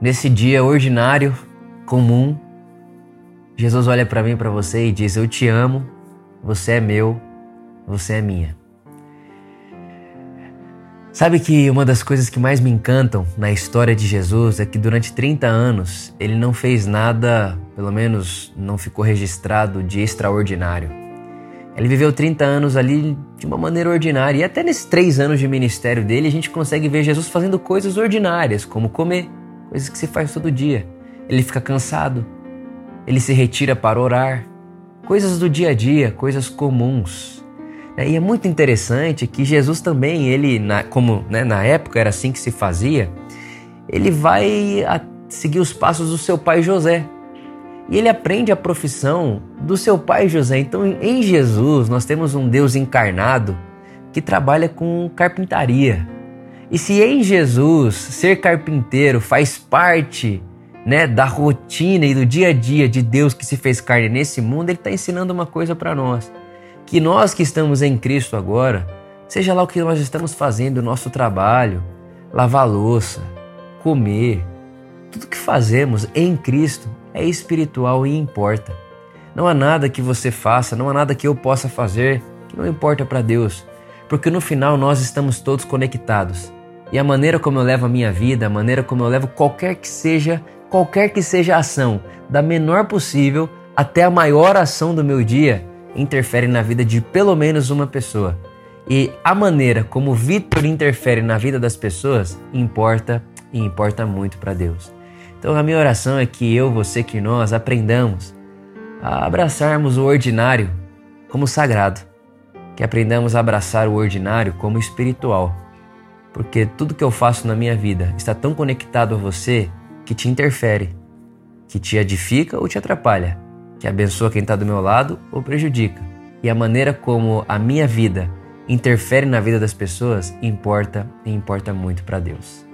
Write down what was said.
Nesse dia ordinário, comum, Jesus olha para mim e para você e diz: Eu te amo, você é meu, você é minha. Sabe que uma das coisas que mais me encantam na história de Jesus é que durante 30 anos ele não fez nada, pelo menos não ficou registrado, de extraordinário. Ele viveu 30 anos ali de uma maneira ordinária e até nesses três anos de ministério dele a gente consegue ver Jesus fazendo coisas ordinárias, como comer, coisas que se faz todo dia. Ele fica cansado, ele se retira para orar, coisas do dia a dia, coisas comuns. É, e é muito interessante que Jesus também, ele, como né, na época era assim que se fazia, ele vai seguir os passos do seu pai José. E ele aprende a profissão do seu pai José. Então, em Jesus, nós temos um Deus encarnado que trabalha com carpintaria. E se em Jesus ser carpinteiro faz parte né, da rotina e do dia a dia de Deus que se fez carne nesse mundo, ele está ensinando uma coisa para nós que nós que estamos em Cristo agora, seja lá o que nós estamos fazendo, o nosso trabalho, lavar louça, comer, tudo que fazemos em Cristo é espiritual e importa. Não há nada que você faça, não há nada que eu possa fazer que não importa para Deus, porque no final nós estamos todos conectados. E a maneira como eu levo a minha vida, a maneira como eu levo qualquer que seja, qualquer que seja a ação, da menor possível até a maior ação do meu dia, interfere na vida de pelo menos uma pessoa. E a maneira como Vitor interfere na vida das pessoas importa e importa muito para Deus. Então a minha oração é que eu, você, que nós aprendamos a abraçarmos o ordinário como sagrado, que aprendamos a abraçar o ordinário como espiritual, porque tudo que eu faço na minha vida está tão conectado a você que te interfere, que te edifica ou te atrapalha que abençoa quem está do meu lado ou prejudica. E a maneira como a minha vida interfere na vida das pessoas importa e importa muito para Deus.